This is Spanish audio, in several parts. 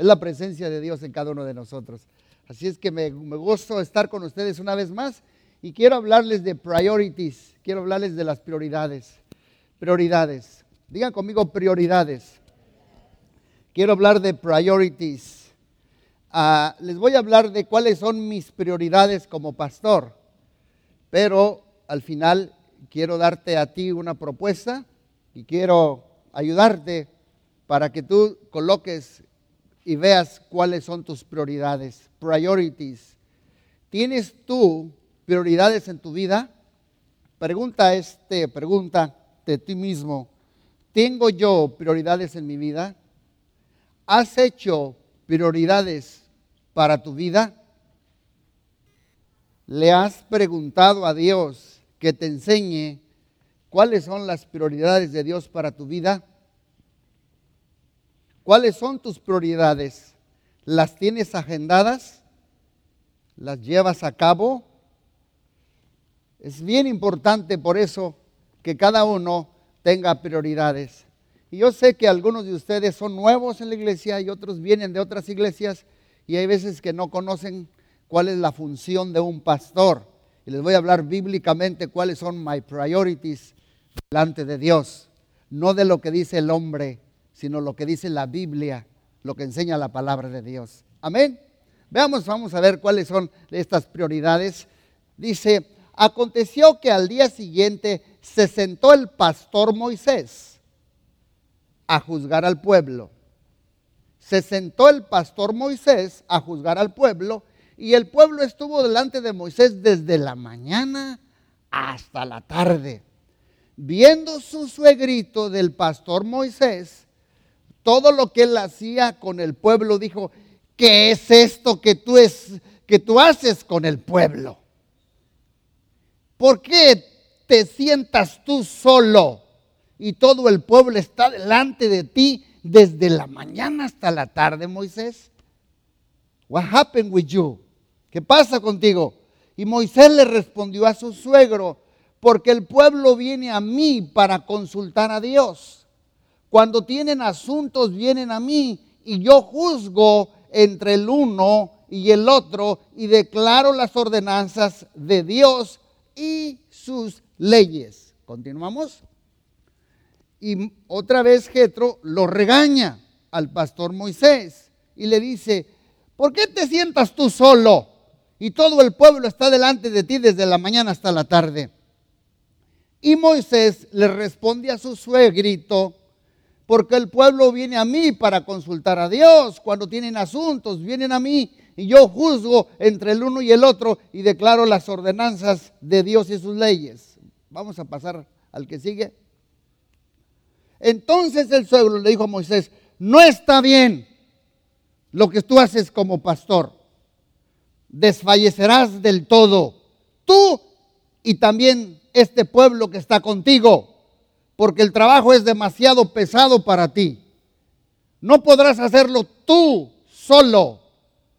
es la presencia de Dios en cada uno de nosotros. Así es que me, me gusto estar con ustedes una vez más y quiero hablarles de priorities, quiero hablarles de las prioridades. Prioridades. Digan conmigo prioridades. Quiero hablar de priorities. Ah, les voy a hablar de cuáles son mis prioridades como pastor, pero al final quiero darte a ti una propuesta y quiero ayudarte para que tú coloques y veas cuáles son tus prioridades. Priorities. ¿Tienes tú prioridades en tu vida? Pregunta este, pregunta de ti mismo. ¿Tengo yo prioridades en mi vida? ¿Has hecho prioridades para tu vida? ¿Le has preguntado a Dios que te enseñe cuáles son las prioridades de Dios para tu vida? ¿Cuáles son tus prioridades? ¿Las tienes agendadas? ¿Las llevas a cabo? Es bien importante por eso que cada uno tenga prioridades. Y yo sé que algunos de ustedes son nuevos en la iglesia y otros vienen de otras iglesias y hay veces que no conocen cuál es la función de un pastor. Y les voy a hablar bíblicamente cuáles son my priorities delante de Dios, no de lo que dice el hombre, sino lo que dice la Biblia, lo que enseña la palabra de Dios. Amén. Veamos, vamos a ver cuáles son estas prioridades. Dice, Aconteció que al día siguiente se sentó el pastor Moisés a juzgar al pueblo. Se sentó el pastor Moisés a juzgar al pueblo y el pueblo estuvo delante de Moisés desde la mañana hasta la tarde. Viendo su suegrito del pastor Moisés, todo lo que él hacía con el pueblo, dijo, ¿qué es esto que tú, es, que tú haces con el pueblo? ¿Por qué te sientas tú solo y todo el pueblo está delante de ti desde la mañana hasta la tarde, Moisés? What happened with you? ¿Qué pasa contigo? Y Moisés le respondió a su suegro, porque el pueblo viene a mí para consultar a Dios. Cuando tienen asuntos vienen a mí y yo juzgo entre el uno y el otro y declaro las ordenanzas de Dios y sus leyes. Continuamos. Y otra vez Jetro lo regaña al pastor Moisés y le dice, ¿por qué te sientas tú solo y todo el pueblo está delante de ti desde la mañana hasta la tarde? Y Moisés le responde a su suegrito, porque el pueblo viene a mí para consultar a Dios. Cuando tienen asuntos, vienen a mí y yo juzgo entre el uno y el otro y declaro las ordenanzas de Dios y sus leyes. Vamos a pasar al que sigue. Entonces el suegro le dijo a Moisés, no está bien lo que tú haces como pastor. Desfallecerás del todo, tú y también este pueblo que está contigo, porque el trabajo es demasiado pesado para ti. No podrás hacerlo tú solo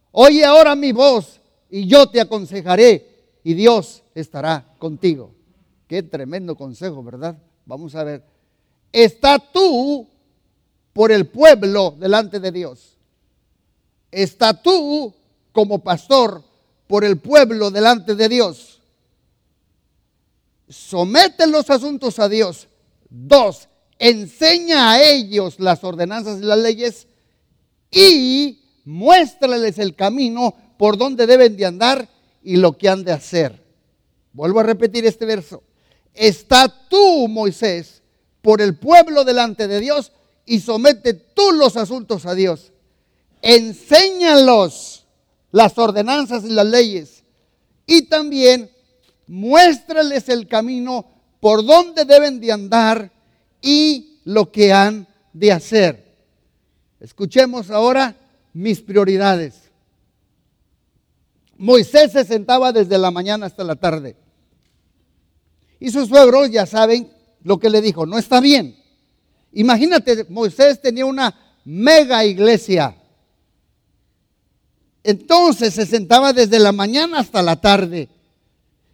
Oye ahora mi voz y yo te aconsejaré y Dios estará contigo. Qué tremendo consejo, ¿verdad? Vamos a ver. Está tú por el pueblo delante de Dios. Está tú como pastor por el pueblo delante de Dios. Somete los asuntos a Dios. Dos, enseña a ellos las ordenanzas y las leyes. Y muéstrales el camino por donde deben de andar y lo que han de hacer. Vuelvo a repetir este verso. Está tú, Moisés, por el pueblo delante de Dios y somete tú los asuntos a Dios. Enséñalos las ordenanzas y las leyes y también muéstrales el camino por donde deben de andar y lo que han de hacer. Escuchemos ahora mis prioridades. Moisés se sentaba desde la mañana hasta la tarde. Y sus suegros ya saben lo que le dijo, no está bien. Imagínate, Moisés tenía una mega iglesia. Entonces se sentaba desde la mañana hasta la tarde.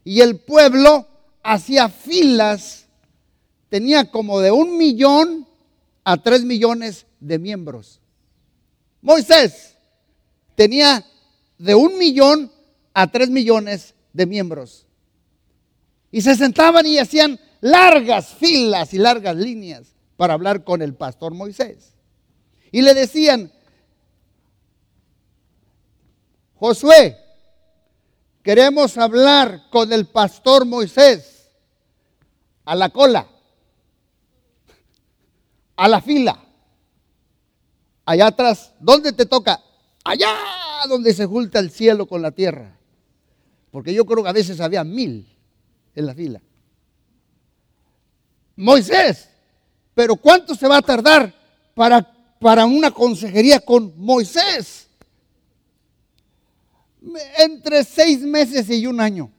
Y el pueblo hacía filas, tenía como de un millón a tres millones de miembros. Moisés tenía de un millón a tres millones de miembros. Y se sentaban y hacían largas filas y largas líneas para hablar con el pastor Moisés. Y le decían, Josué, queremos hablar con el pastor Moisés a la cola, a la fila, allá atrás, ¿dónde te toca? Allá donde se junta el cielo con la tierra. Porque yo creo que a veces había mil en la fila. Moisés, pero ¿cuánto se va a tardar para, para una consejería con Moisés? Entre seis meses y un año.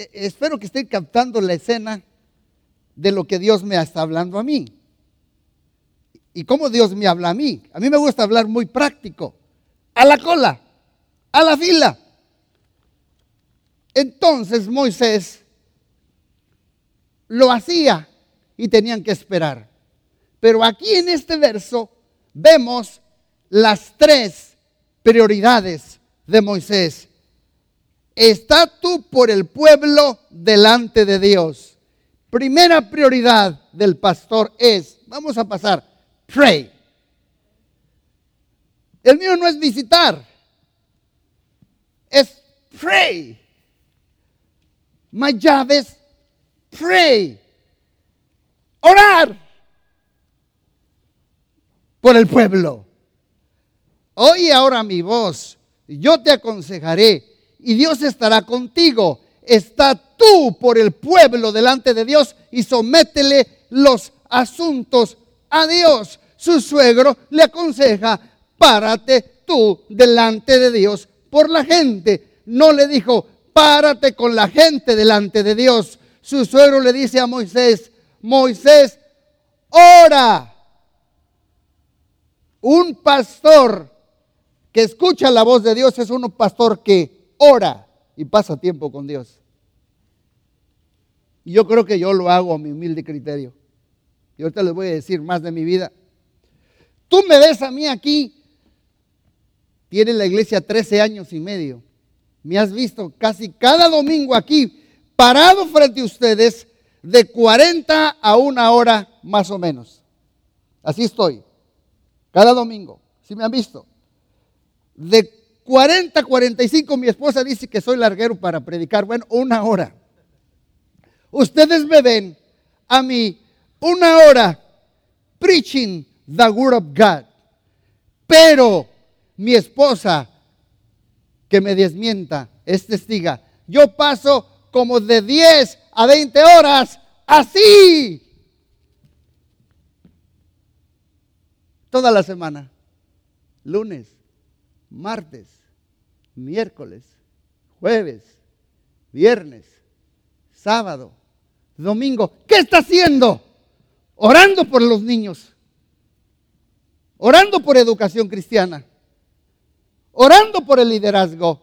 E, espero que estén captando la escena de lo que Dios me está hablando a mí. ¿Y cómo Dios me habla a mí? A mí me gusta hablar muy práctico. A la cola, a la fila. Entonces Moisés lo hacía y tenían que esperar. Pero aquí en este verso vemos las tres prioridades de Moisés. Está tú por el pueblo delante de Dios. Primera prioridad del pastor es, vamos a pasar, pray. El mío no es visitar, es pray. My job is pray. Orar por el pueblo. Oye ahora mi voz, yo te aconsejaré y Dios estará contigo. Está tú por el pueblo delante de Dios y sométele los asuntos a Dios. Su suegro le aconseja, párate tú delante de Dios por la gente. No le dijo, párate con la gente delante de Dios. Su suegro le dice a Moisés, Moisés, ora. Un pastor que escucha la voz de Dios es un pastor que ora y pasa tiempo con Dios. Y yo creo que yo lo hago a mi humilde criterio. Y ahorita les voy a decir más de mi vida. Tú me ves a mí aquí. Tiene la iglesia 13 años y medio. Me has visto casi cada domingo aquí, parado frente a ustedes, de 40 a una hora más o menos. Así estoy. Cada domingo. Si me han visto. De 40 a 45, mi esposa dice que soy larguero para predicar. Bueno, una hora. Ustedes me ven a mí una hora preaching the word of God. Pero mi esposa, que me desmienta, es testiga. Yo paso como de 10 a 20 horas así. Toda la semana. Lunes, martes, miércoles, jueves, viernes, sábado, domingo. ¿Qué está haciendo? Orando por los niños. Orando por educación cristiana. Orando por el liderazgo.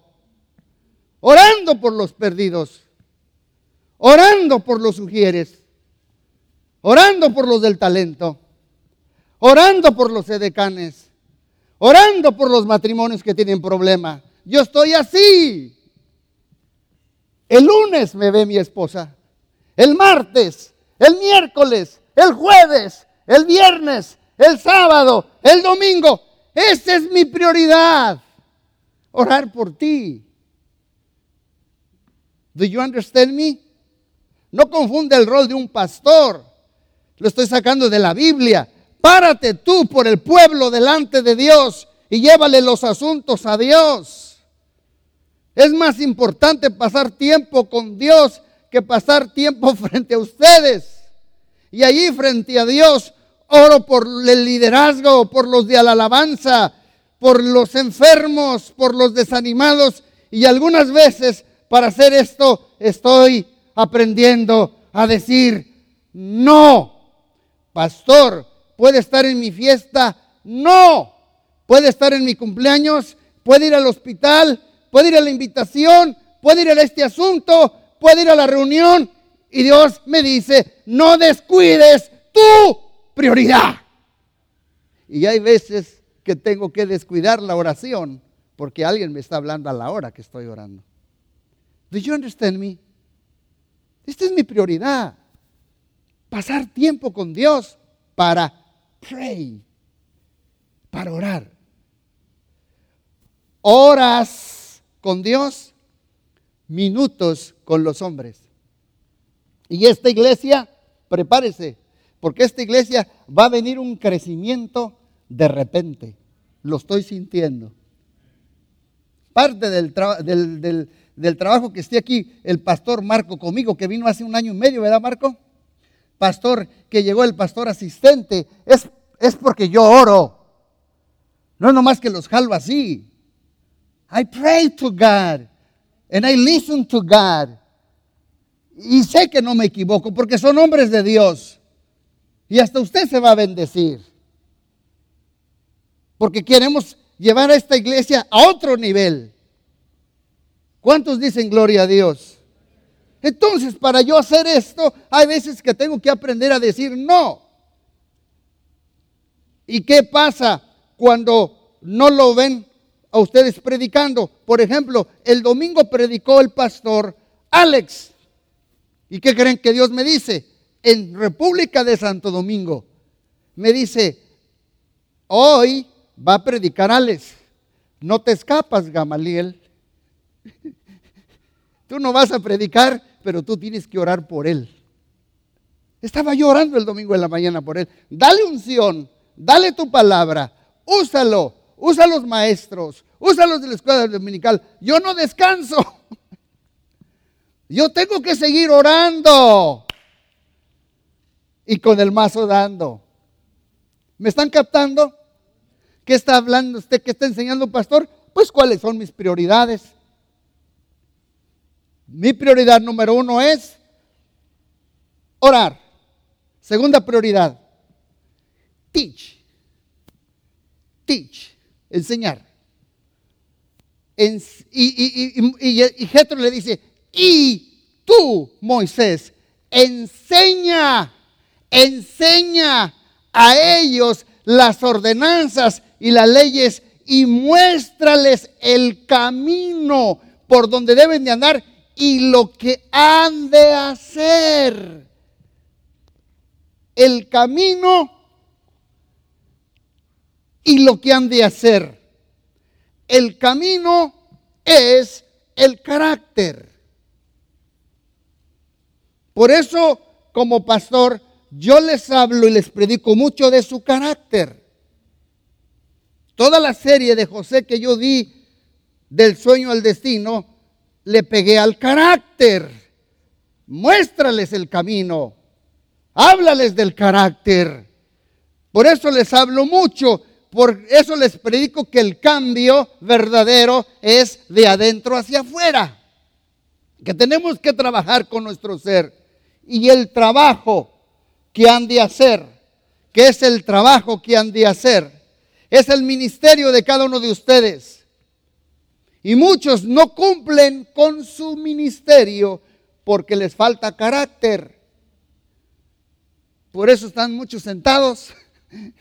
Orando por los perdidos. Orando por los sugieres. Orando por los del talento. Orando por los edecanes. Orando por los matrimonios que tienen problema. Yo estoy así. El lunes me ve mi esposa el martes, el miércoles, el jueves, el viernes, el sábado, el domingo. Esa es mi prioridad. Orar por ti. Do you understand me? No confunde el rol de un pastor. Lo estoy sacando de la Biblia. Párate tú por el pueblo delante de Dios y llévale los asuntos a Dios. Es más importante pasar tiempo con Dios que pasar tiempo frente a ustedes. Y allí frente a Dios oro por el liderazgo, por los de la alabanza, por los enfermos, por los desanimados. Y algunas veces para hacer esto estoy aprendiendo a decir, no, pastor, puede estar en mi fiesta, no, puede estar en mi cumpleaños, puede ir al hospital, puede ir a la invitación, puede ir a este asunto, puede ir a la reunión y Dios me dice, no descuides tu prioridad. Y hay veces que tengo que descuidar la oración porque alguien me está hablando a la hora que estoy orando. Do you understand me? Esta es mi prioridad. Pasar tiempo con Dios para pray, para orar. Horas con Dios, minutos con los hombres. Y esta iglesia, prepárese, porque esta iglesia va a venir un crecimiento de repente. Lo estoy sintiendo. Parte del, del, trabajo que esté aquí el pastor Marco conmigo, que vino hace un año y medio, ¿verdad Marco? Pastor, que llegó el pastor asistente, es, es porque yo oro. No es nomás que los jalo así. I pray to God and I listen to God. Y sé que no me equivoco porque son hombres de Dios. Y hasta usted se va a bendecir. Porque queremos llevar a esta iglesia a otro nivel. ¿Cuántos dicen gloria a Dios? Entonces, para yo hacer esto, hay veces que tengo que aprender a decir no. ¿Y qué pasa cuando no lo ven a ustedes predicando? Por ejemplo, el domingo predicó el pastor Alex. ¿Y qué creen que Dios me dice? En República de Santo Domingo. Me dice, hoy va a predicar Alex. No te escapas, Gamaliel. Tú no vas a predicar, pero tú tienes que orar por él. Estaba yo orando el domingo en la mañana por él. Dale unción, dale tu palabra, úsalo, usa los maestros, úsalos de la escuela dominical. Yo no descanso. Yo tengo que seguir orando y con el mazo dando. ¿Me están captando? ¿Qué está hablando usted? ¿Qué está enseñando, pastor? Pues cuáles son mis prioridades. Mi prioridad número uno es orar. Segunda prioridad, teach. Teach, enseñar. y, y, le dice, y tú, Moisés, enseña, enseña a ellos las ordenanzas y las leyes y muéstrales el camino por donde deben de andar y lo que han de hacer. El camino y lo que han de hacer. El camino es el carácter. Por eso, como pastor, yo les hablo y les predico mucho de su carácter. Toda la serie de José que yo di del sueño al destino, le pegué al carácter. Muéstrales el camino. Háblales del carácter. Por eso les hablo mucho. Por eso les predico que el cambio verdadero es de adentro hacia afuera. Que tenemos que trabajar con nuestro ser. Y el trabajo que han de hacer, que es el trabajo que han de hacer, es el ministerio de cada uno de ustedes. Y muchos no cumplen con su ministerio porque les falta carácter. Por eso están muchos sentados.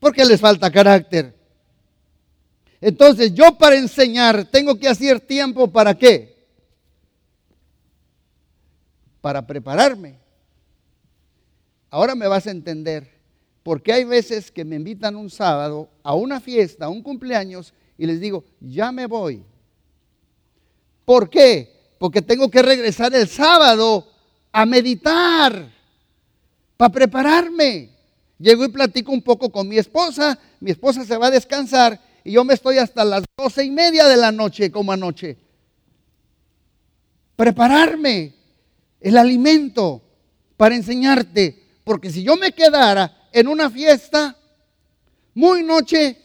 Porque les falta carácter. Entonces yo para enseñar tengo que hacer tiempo para qué? Para prepararme. Ahora me vas a entender porque hay veces que me invitan un sábado a una fiesta, a un cumpleaños, y les digo, ya me voy. ¿Por qué? Porque tengo que regresar el sábado a meditar, para prepararme. Llego y platico un poco con mi esposa, mi esposa se va a descansar y yo me estoy hasta las doce y media de la noche como anoche. Prepararme el alimento para enseñarte, porque si yo me quedara en una fiesta, muy noche,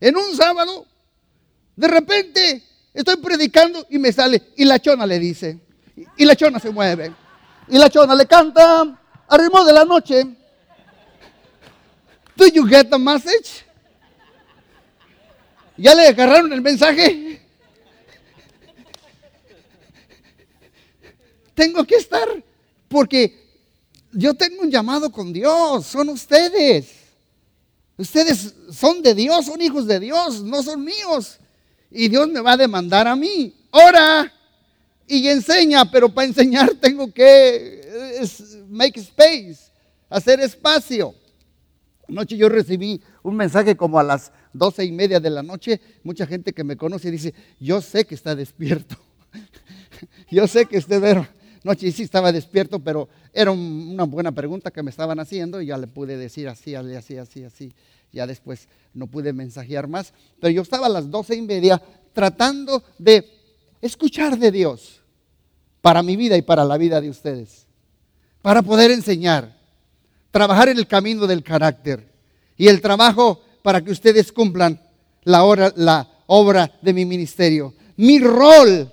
en un sábado, de repente estoy predicando y me sale, y la chona le dice, y la chona se mueve, y la chona le canta al de la noche. Do you get the message? ¿Ya le agarraron el mensaje? Tengo que estar porque yo tengo un llamado con Dios, son ustedes. Ustedes son de Dios, son hijos de Dios, no son míos. Y Dios me va a demandar a mí. Ora y enseña, pero para enseñar tengo que make space, hacer espacio. Anoche yo recibí un mensaje como a las doce y media de la noche. Mucha gente que me conoce dice, yo sé que está despierto. yo sé que usted era noche sí estaba despierto, pero era una buena pregunta que me estaban haciendo y ya le pude decir así, así, así, así. Ya después no pude mensajear más, pero yo estaba a las doce y media tratando de escuchar de Dios para mi vida y para la vida de ustedes, para poder enseñar, trabajar en el camino del carácter y el trabajo para que ustedes cumplan la, la obra de mi ministerio. Mi rol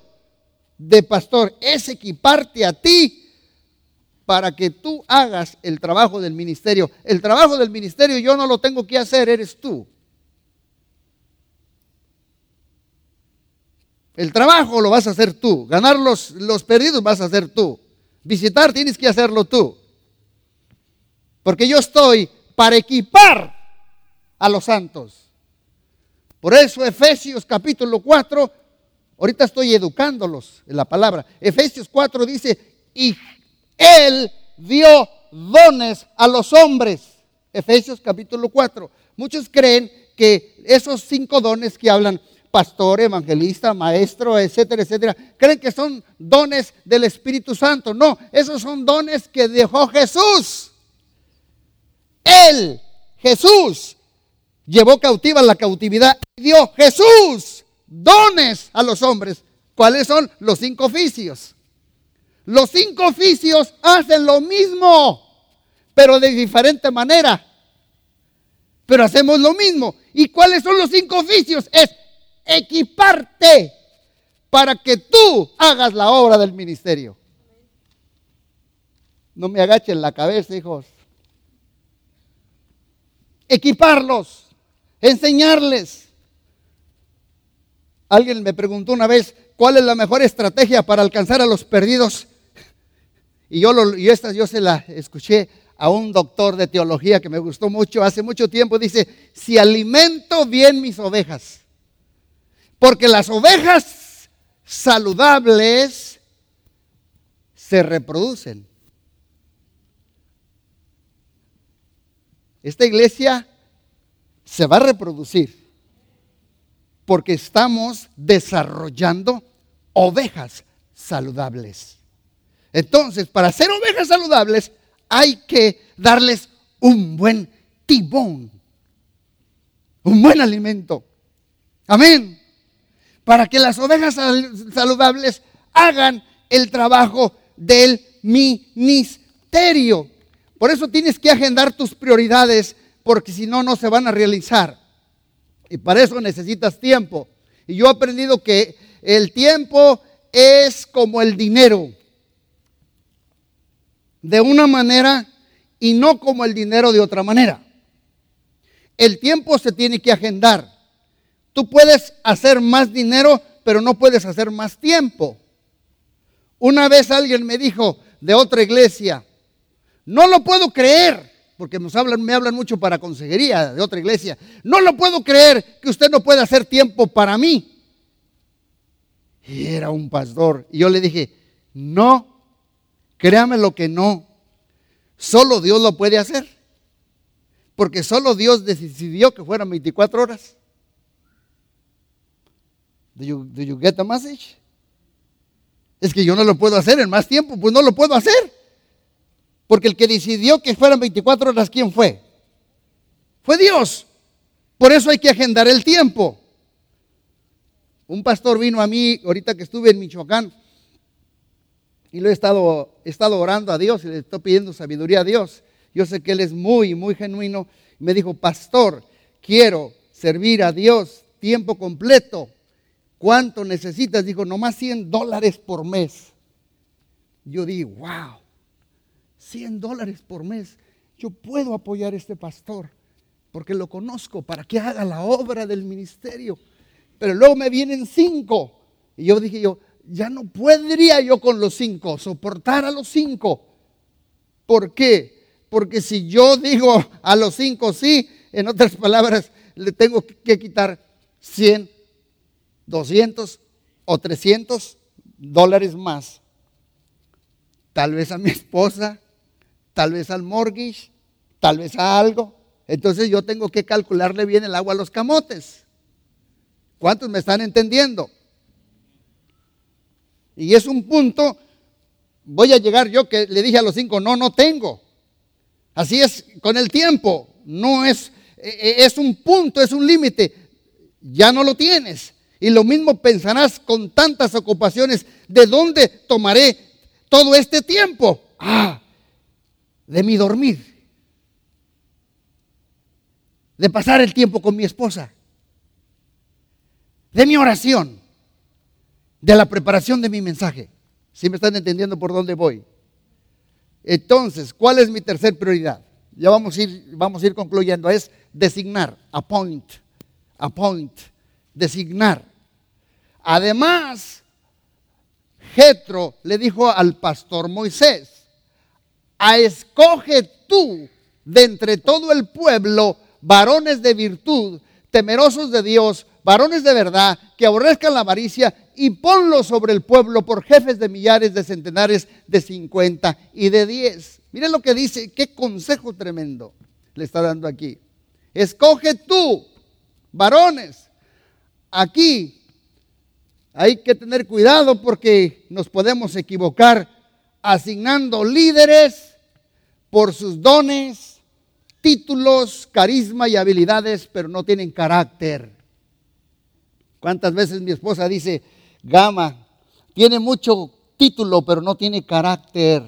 de pastor es equiparte a ti para que tú hagas el trabajo del ministerio. El trabajo del ministerio yo no lo tengo que hacer, eres tú. El trabajo lo vas a hacer tú. Ganar los, los perdidos vas a hacer tú. Visitar tienes que hacerlo tú. Porque yo estoy para equipar a los santos. Por eso Efesios capítulo 4 Ahorita estoy educándolos en la palabra. Efesios 4 dice, y Él dio dones a los hombres. Efesios capítulo 4. Muchos creen que esos cinco dones que hablan, pastor, evangelista, maestro, etcétera, etcétera, creen que son dones del Espíritu Santo. No, esos son dones que dejó Jesús. Él, Jesús, llevó cautiva la cautividad y dio Jesús dones a los hombres. ¿Cuáles son? Los cinco oficios. Los cinco oficios hacen lo mismo, pero de diferente manera. Pero hacemos lo mismo. ¿Y cuáles son los cinco oficios? Es equiparte para que tú hagas la obra del ministerio. No me agachen la cabeza, hijos. Equiparlos, enseñarles, Alguien me preguntó una vez, ¿cuál es la mejor estrategia para alcanzar a los perdidos? Y yo, lo, yo se la escuché a un doctor de teología que me gustó mucho hace mucho tiempo. Dice, si alimento bien mis ovejas, porque las ovejas saludables se reproducen. Esta iglesia se va a reproducir porque estamos desarrollando ovejas saludables. Entonces, para ser ovejas saludables hay que darles un buen tibón, un buen alimento. Amén. Para que las ovejas saludables hagan el trabajo del ministerio. Por eso tienes que agendar tus prioridades, porque si no, no se van a realizar. Y para eso necesitas tiempo. Y yo he aprendido que el tiempo es como el dinero. De una manera y no como el dinero de otra manera. El tiempo se tiene que agendar. Tú puedes hacer más dinero, pero no puedes hacer más tiempo. Una vez alguien me dijo de otra iglesia, no lo puedo creer porque me hablan mucho para consejería de otra iglesia. No lo puedo creer que usted no pueda hacer tiempo para mí. Y era un pastor. Y yo le dije, no, créame lo que no. Solo Dios lo puede hacer. Porque solo Dios decidió que fueran 24 horas. Do you, get the message? Es que yo no lo puedo hacer en más tiempo, pues no lo puedo hacer. Porque el que decidió que fueran 24 horas, ¿quién fue? Fue Dios. Por eso hay que agendar el tiempo. Un pastor vino a mí ahorita que estuve en Michoacán y lo he estado, he estado orando a Dios y le estoy pidiendo sabiduría a Dios. Yo sé que él es muy, muy genuino. Me dijo, pastor, quiero servir a Dios tiempo completo. ¿Cuánto necesitas? Dijo, nomás 100 dólares por mes. Yo digo, wow. 100 dólares por mes, yo puedo apoyar a este pastor porque lo conozco para que haga la obra del ministerio. Pero luego me vienen cinco. Y yo dije yo, ya no podría yo con los cinco, soportar a los cinco. ¿Por qué? Porque si yo digo a los cinco sí, en otras palabras, le tengo que quitar 100, 200 o 300 dólares más. Tal vez a mi esposa, tal vez al mortgage, tal vez a algo. Entonces yo tengo que calcularle bien el agua a los camotes. ¿Cuántos me están entendiendo? Y es un punto, voy a llegar yo que le dije a los cinco, no, no tengo. Así es con el tiempo, no es, e, e, es un punto, es un límite, ya no lo tienes. Y lo mismo pensarás con tantas ocupaciones, ¿de dónde tomaré todo este tiempo? Ah, de mi dormir, de pasar el tiempo con mi esposa, de mi oración, de la preparación de mi mensaje. Si me están entendiendo por dónde voy? Entonces, ¿cuál es mi tercer prioridad? Ya vamos a ir, vamos a ir concluyendo. Es designar, appoint, appoint, designar. Además, Jetro le dijo al pastor Moisés, a escoge tú de entre todo el pueblo varones de virtud, temerosos de Dios, varones de verdad, que aborrezcan la avaricia y ponlos sobre el pueblo por jefes de millares, de centenares, de cincuenta y de diez. Miren lo que dice, qué consejo tremendo le está dando aquí. Escoge tú, varones. Aquí hay que tener cuidado porque nos podemos equivocar asignando líderes por sus dones, títulos, carisma y habilidades, pero no tienen carácter. ¿Cuántas veces mi esposa dice, Gama, tiene mucho título, pero no tiene carácter?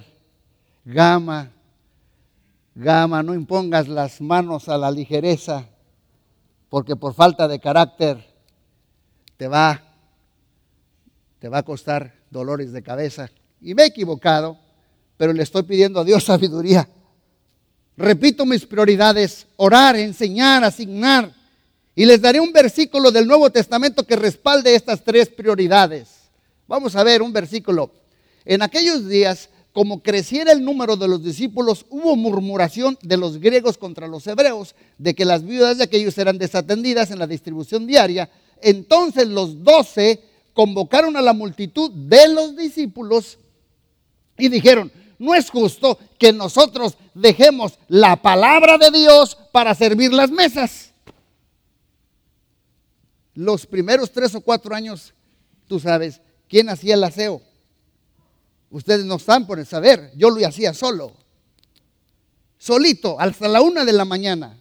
Gama, Gama, no impongas las manos a la ligereza, porque por falta de carácter te va, te va a costar dolores de cabeza. Y me he equivocado, pero le estoy pidiendo a Dios sabiduría Repito mis prioridades, orar, enseñar, asignar. Y les daré un versículo del Nuevo Testamento que respalde estas tres prioridades. Vamos a ver un versículo. En aquellos días, como creciera el número de los discípulos, hubo murmuración de los griegos contra los hebreos, de que las viudas de aquellos eran desatendidas en la distribución diaria. Entonces los doce convocaron a la multitud de los discípulos y dijeron, no es justo que nosotros dejemos la palabra de Dios para servir las mesas. Los primeros tres o cuatro años, tú sabes, ¿quién hacía el aseo? Ustedes no están por saber, yo lo hacía solo, solito, hasta la una de la mañana,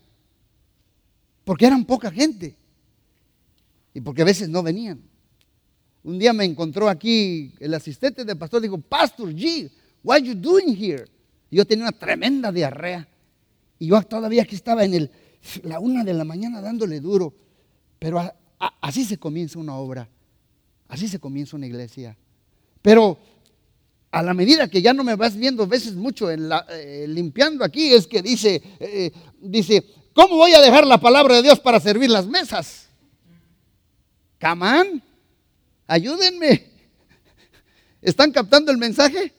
porque eran poca gente y porque a veces no venían. Un día me encontró aquí el asistente del pastor, dijo, Pastor G, What are you doing here? Yo tenía una tremenda diarrea. Y yo todavía aquí estaba en el, la una de la mañana dándole duro. Pero así se comienza una obra. Así se comienza una iglesia. Pero a la medida que ya no me vas viendo veces mucho en la, eh, limpiando aquí, es que dice, eh, dice, ¿cómo voy a dejar la palabra de Dios para servir las mesas? Camán, ayúdenme. ¿Están captando el mensaje?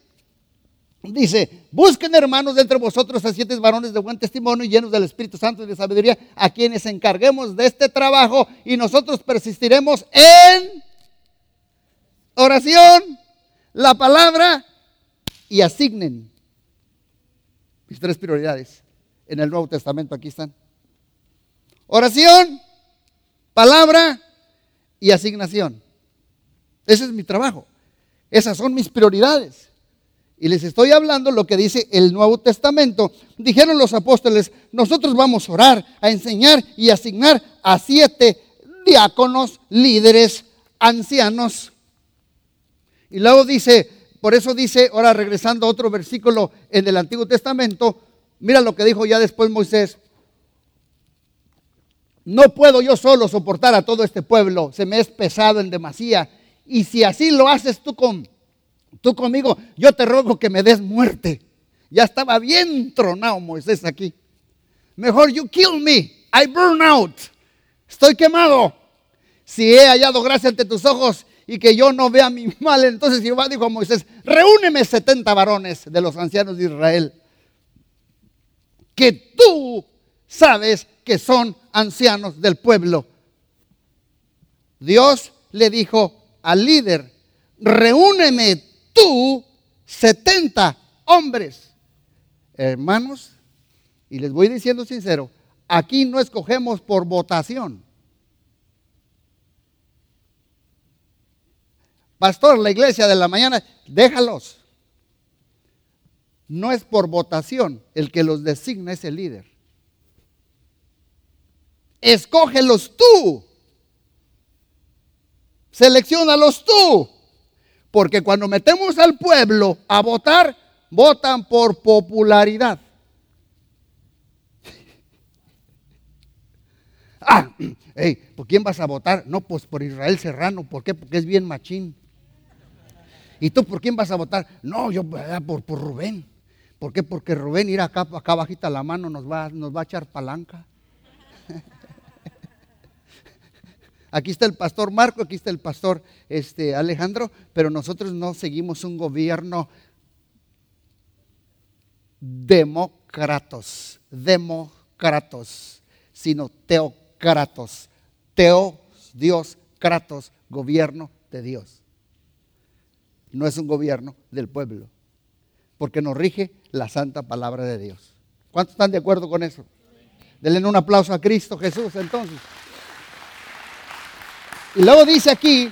Dice, busquen hermanos de entre vosotros a siete varones de buen testimonio y llenos del Espíritu Santo y de sabiduría, a quienes encarguemos de este trabajo y nosotros persistiremos en oración, la palabra y asignen mis tres prioridades en el Nuevo Testamento. Aquí están. Oración, palabra y asignación. Ese es mi trabajo. Esas son mis prioridades. Y les estoy hablando lo que dice el Nuevo Testamento. Dijeron los apóstoles, nosotros vamos a orar, a enseñar y asignar a siete diáconos, líderes, ancianos. Y luego dice, por eso dice, ahora regresando a otro versículo en el Antiguo Testamento, mira lo que dijo ya después Moisés. No puedo yo solo soportar a todo este pueblo, se me es pesado en demasía. Y si así lo haces tú con tú conmigo, yo te ruego que me des muerte. Ya estaba bien tronado Moisés aquí. Mejor you kill me, I burn out. Estoy quemado. Si he hallado gracia ante tus ojos y que yo no vea mi mal, entonces Jehová dijo a Moisés, reúneme 70 varones de los ancianos de Israel. que tú sabes que son ancianos del pueblo. Dios le dijo al líder, reúneme tú 70 hombres. Hermanos, y les voy diciendo sincero, aquí no escogemos por votación. Pastor, la iglesia de la mañana, déjalos. No es por votación, el que los designa es el líder. Escógelos tú. Seleccionalos tú. Porque cuando metemos al pueblo a votar, votan por popularidad. Ah, ¿por quién vas a votar? No, pues por Israel Serrano. ¿Por qué? Porque es bien machín. ¿Y tú por quién vas a votar? No, yo por, por Rubén. ¿Por qué? Porque Rubén ir acá, acá bajita la mano nos va, nos va a echar palanca. Aquí está el pastor Marco, aquí está el pastor este, Alejandro, pero nosotros no seguimos un gobierno demócratos, demócratos, sino teocratos. Teo, Dios, kratos, gobierno de Dios. No es un gobierno del pueblo porque nos rige la santa palabra de Dios. ¿Cuántos están de acuerdo con eso? Denle un aplauso a Cristo Jesús entonces. Y luego dice aquí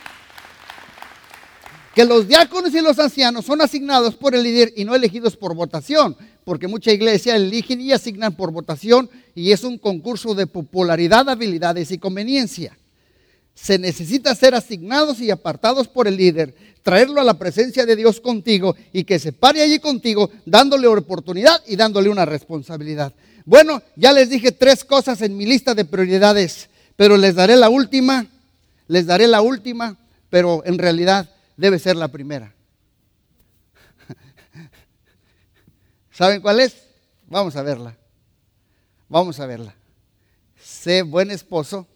que los diáconos y los ancianos son asignados por el líder y no elegidos por votación, porque mucha iglesia eligen y asignan por votación y es un concurso de popularidad, habilidades y conveniencia. Se necesita ser asignados y apartados por el líder traerlo a la presencia de Dios contigo y que se pare allí contigo, dándole oportunidad y dándole una responsabilidad. Bueno, ya les dije tres cosas en mi lista de prioridades, pero les daré la última, les daré la última, pero en realidad debe ser la primera. ¿Saben cuál es? Vamos a verla. Vamos a verla. Sé buen esposo,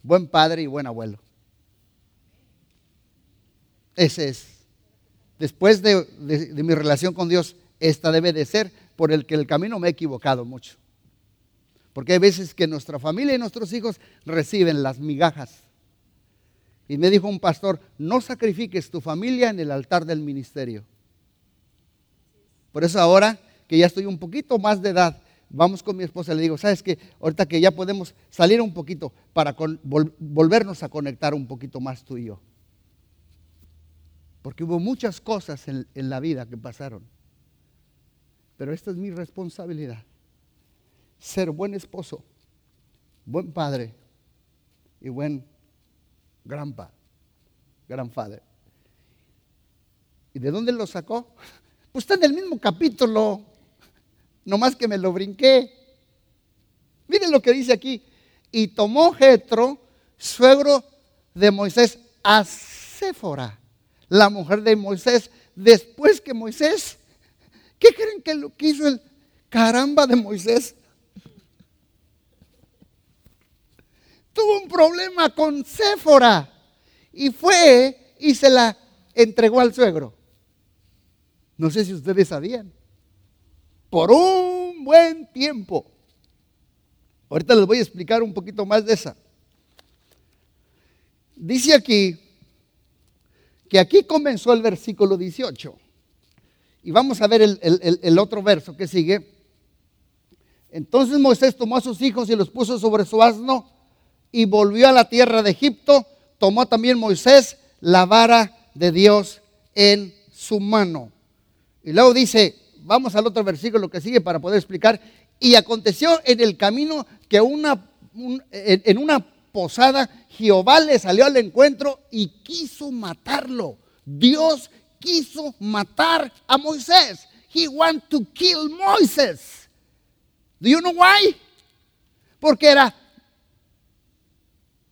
buen padre y buen abuelo. Ese es. Después de, mi relación con Dios, esta debe de ser por el que el camino me he equivocado mucho. Porque hay veces que nuestra familia y nuestros hijos reciben las migajas. Y me dijo un pastor, no sacrifiques tu familia en el altar del ministerio. Por eso ahora que ya estoy un poquito más de edad, vamos con mi esposa le digo, ¿sabes qué? Ahorita que ya podemos salir un poquito para volvernos a conectar un poquito más tú y yo. Porque hubo muchas cosas en, la vida que pasaron. Pero esta es mi responsabilidad. Ser buen esposo, buen padre y buen granpa, gran padre. ¿Y de dónde lo sacó? Pues está en el mismo capítulo, nomás que me lo brinqué. Miren lo que dice aquí. Y tomó Jetro, suegro de Moisés, a Séfora la mujer de Moisés, después que Moisés, ¿qué creen que lo que hizo el caramba de Moisés? Tuvo un problema con Séfora y fue y se la entregó al suegro. No sé si ustedes sabían. Por un buen tiempo. Ahorita les voy a explicar un poquito más de esa. Dice aquí que aquí comenzó el versículo 18. Y vamos a ver el, otro verso que sigue. Entonces Moisés tomó a sus hijos y los puso sobre su asno y volvió a la tierra de Egipto. Tomó también Moisés la vara de Dios en su mano. Y luego dice, vamos al otro versículo que sigue para poder explicar. Y aconteció en el camino que una, en una posada, Jehová le salió al encuentro y quiso matarlo. Dios quiso matar a Moisés. He wanted to kill Moses. Do you know why? Porque era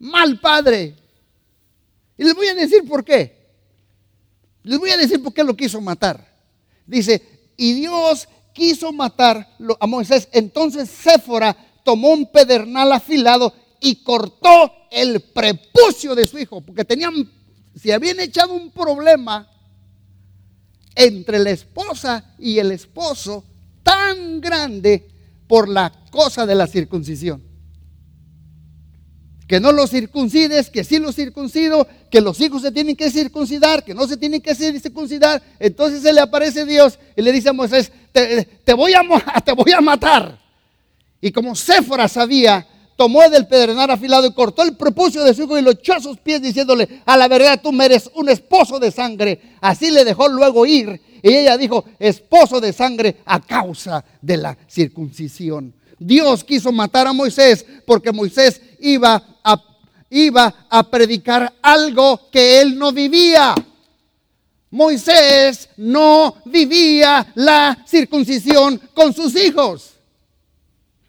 mal padre. Y les voy a decir por qué. Les voy a decir por qué lo quiso matar. Dice, y Dios quiso matar a Moisés. Entonces Séfora tomó un pedernal afilado y cortó el prepucio de su hijo, porque tenían, si habían echado un problema entre la esposa y el esposo tan grande, por la cosa de la circuncisión. Que no los circuncides, que sí los circuncido, que los hijos se tienen que circuncidar, que no se tienen que circuncidar. Entonces se le aparece Dios y le dice a Moisés, te, voy, a, te voy a matar. Y como Séfora sabía, tomó del pedrenar afilado y cortó el prepucio de su hijo y lo echó a sus pies diciéndole, a la verdad tú me eres un esposo de sangre. Así le dejó luego ir y ella dijo, esposo de sangre a causa de la circuncisión. Dios quiso matar a Moisés porque Moisés iba a, iba a predicar algo que él no vivía. Moisés no vivía la circuncisión con sus hijos.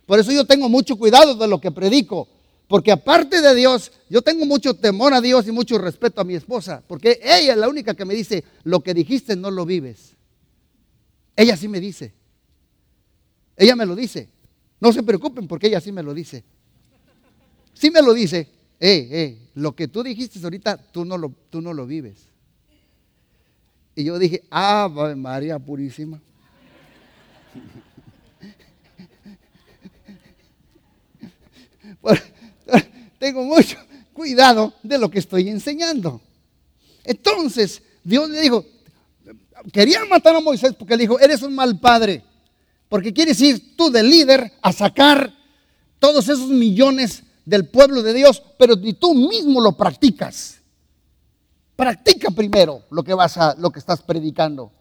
Por eso yo tengo mucho cuidado de lo que predico. Porque aparte de Dios, yo tengo mucho temor a Dios y mucho respeto a mi esposa. Porque ella es la única que me dice, lo que dijiste no lo vives. Ella sí me dice. Ella me lo dice. No se preocupen porque ella sí me lo dice. Sí me lo dice. Eh, eh, lo que tú dijiste ahorita, tú no lo, tú no lo vives. Y yo dije, ah, María Purísima. tengo mucho cuidado de lo que estoy enseñando. Entonces, Dios le dijo, quería matar a Moisés porque le dijo, eres un mal padre, porque quieres ir tú de líder a sacar todos esos millones del pueblo de Dios, pero ni tú mismo lo practicas. Practica primero lo que vas a, lo que estás predicando.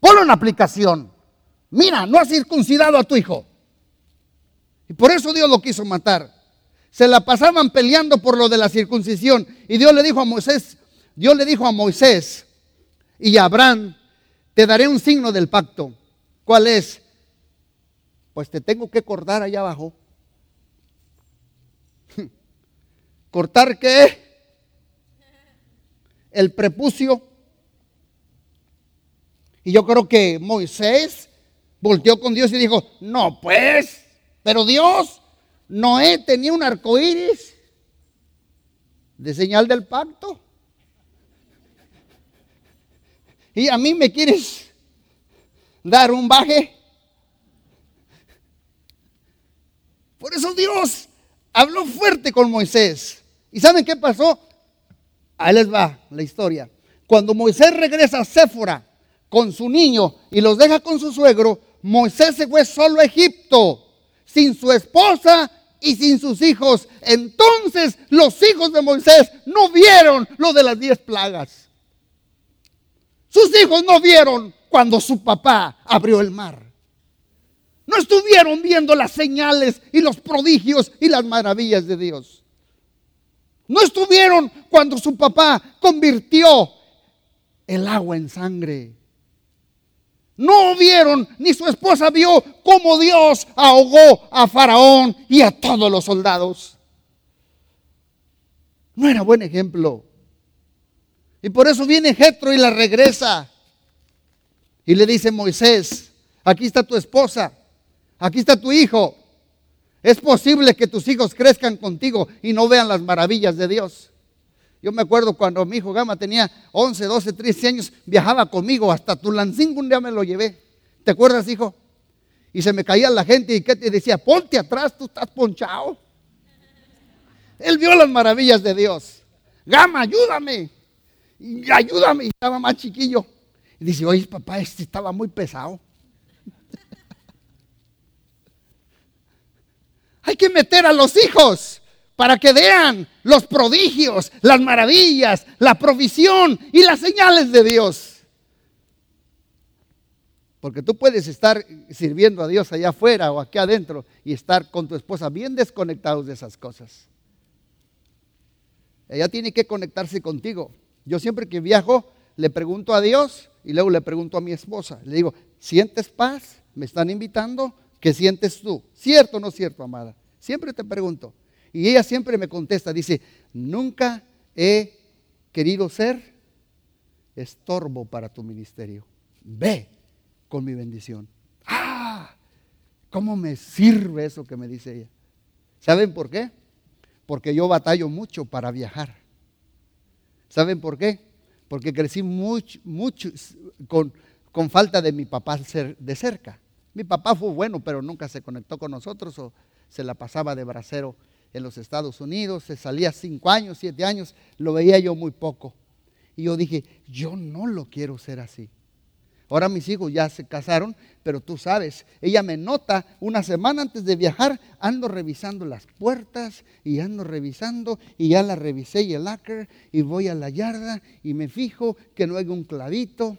Ponlo en aplicación. Mira, no has circuncidado a tu hijo. Y por eso Dios lo quiso matar se la pasaban peleando por lo de la circuncisión. Y Dios le dijo a Moisés, Dios le dijo a Moisés y a Abraham, te daré un signo del pacto. ¿Cuál es? Pues te tengo que cortar allá abajo. ¿Cortar qué? El prepucio. Y yo creo que Moisés volteó con Dios y dijo, no pues, pero Dios, Noé tenía un arco iris de señal del pacto. Y a mí me quieres dar un baje. Por eso Dios habló fuerte con Moisés. ¿Y saben qué pasó? Ahí les va la historia. Cuando Moisés regresa a Séfora con su niño y los deja con su suegro, Moisés se fue solo a Egipto, sin su esposa y sin sus hijos. Entonces los hijos de Moisés no vieron lo de las diez plagas. Sus hijos no vieron cuando su papá abrió el mar. No estuvieron viendo las señales y los prodigios y las maravillas de Dios. No estuvieron cuando su papá convirtió el agua en sangre. No vieron, ni su esposa vio cómo Dios ahogó a Faraón y a todos los soldados. No era buen ejemplo. Y por eso viene Jetro y la regresa. Y le dice Moisés, aquí está tu esposa, aquí está tu hijo. Es posible que tus hijos crezcan contigo y no vean las maravillas de Dios. Yo me acuerdo cuando mi hijo Gama tenía 11, 12, 13 años, viajaba conmigo hasta Tulancingo, un día me lo llevé. ¿Te acuerdas, hijo? Y se me caía la gente y que te decía, ponte atrás, tú estás ponchado. Él vio las maravillas de Dios. Gama, ayúdame. Ayúdame. Y estaba más chiquillo. Y dice, oye, papá, este estaba muy pesado. Hay que meter a los hijos para que vean los prodigios, las maravillas, la provisión y las señales de Dios. Porque tú puedes estar sirviendo a Dios allá afuera o aquí adentro y estar con tu esposa bien desconectados de esas cosas. Ella tiene que conectarse contigo. Yo siempre que viajo le pregunto a Dios y luego le pregunto a mi esposa. Le digo, ¿sientes paz? ¿Me están invitando? ¿Qué sientes tú? ¿Cierto o no cierto, amada? Siempre te pregunto. Y ella siempre me contesta, dice, nunca he querido ser estorbo para tu ministerio. Ve con mi bendición. ¡Ah! ¿Cómo me sirve eso que me dice ella? ¿Saben por qué? Porque yo batallo mucho para viajar. ¿Saben por qué? Porque crecí mucho, mucho con, con falta de mi papá de cerca. Mi papá fue bueno, pero nunca se conectó con nosotros o se la pasaba de bracero en los Estados Unidos, se salía cinco años, siete años, lo veía yo muy poco. Y yo dije, yo no lo quiero ser así. Ahora mis hijos ya se casaron, pero tú sabes, ella me nota una semana antes de viajar, ando revisando las puertas y ando revisando y ya la revisé y el lacquer y voy a la yarda y me fijo que no hay un clavito.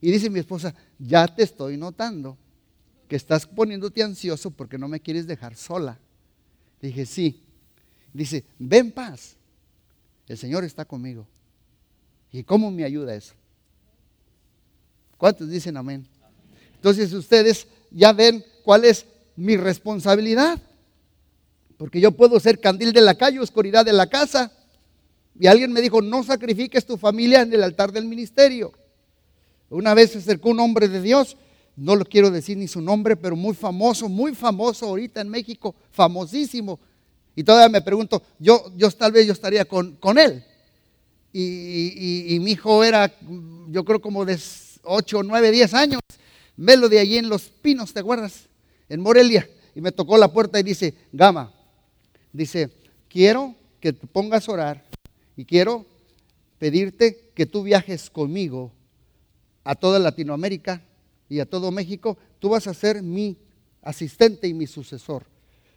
Y dice mi esposa, ya te estoy notando que estás poniéndote ansioso porque no me quieres dejar sola. Dije, sí. Dice, ven paz. El Señor está conmigo. ¿Y cómo me ayuda eso? ¿Cuántos dicen amén? Entonces ustedes ya ven cuál es mi responsabilidad. Porque yo puedo ser candil de la calle, oscuridad de la casa. Y alguien me dijo, no sacrifiques tu familia en el altar del ministerio. Una vez se acercó un hombre de Dios, no lo quiero decir ni su nombre, pero muy famoso, muy famoso ahorita en México, famosísimo. Y todavía me pregunto, yo, yo tal vez yo estaría con, con él. Y, y mi hijo era, yo creo como de 8, 9, 10 años. Velo de allí en Los Pinos, ¿te acuerdas? En Morelia. Y me tocó la puerta y dice, Gama, dice, quiero que te pongas a orar y quiero pedirte que tú viajes conmigo a toda Latinoamérica y a todo México. Tú vas a ser mi asistente y mi sucesor.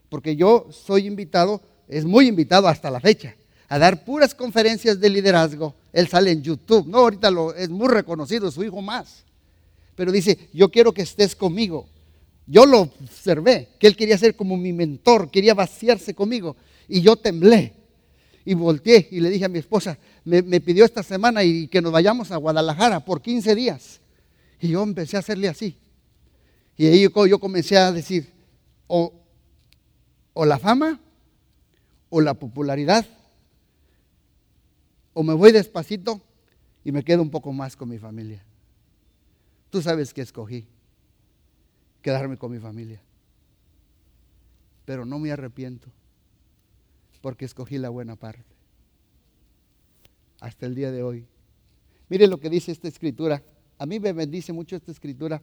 Porque yo soy invitado, es muy invitado hasta la fecha, a dar puras conferencias de liderazgo él sale en YouTube. No, ahorita lo, es muy reconocido, su hijo más. Pero dice, yo quiero que estés conmigo. Yo lo observé, que él quería ser como mi mentor, quería vaciarse conmigo. Y yo temblé. Y volteé y le dije a mi esposa, me, pidió esta semana y que nos vayamos a Guadalajara por 15 días. Y yo empecé a hacerle así. Y ahí yo, comencé a decir, o, la fama o la popularidad o me voy despacito y me quedo un poco más con mi familia. Tú sabes que escogí quedarme con mi familia. Pero no me arrepiento porque escogí la buena parte. Hasta el día de hoy. Mire lo que dice esta escritura. A mí me bendice mucho esta escritura.